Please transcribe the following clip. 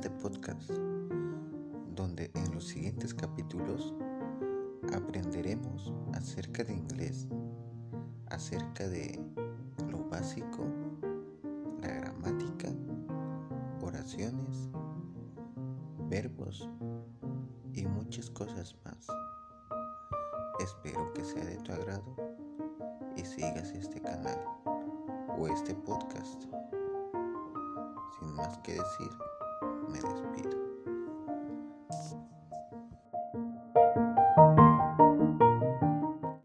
este podcast, donde en los siguientes capítulos aprenderemos acerca de inglés, acerca de lo básico, la gramática, oraciones, verbos y muchas cosas más. Espero que sea de tu agrado y sigas este canal o este podcast. Más que decir, me despido.